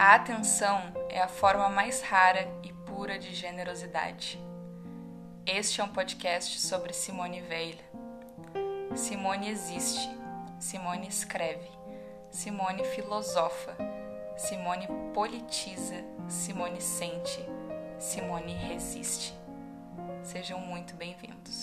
A atenção é a forma mais rara e pura de generosidade. Este é um podcast sobre Simone Veil. Simone existe, Simone escreve, Simone filosofa, Simone politiza, Simone sente, Simone resiste. Sejam muito bem-vindos.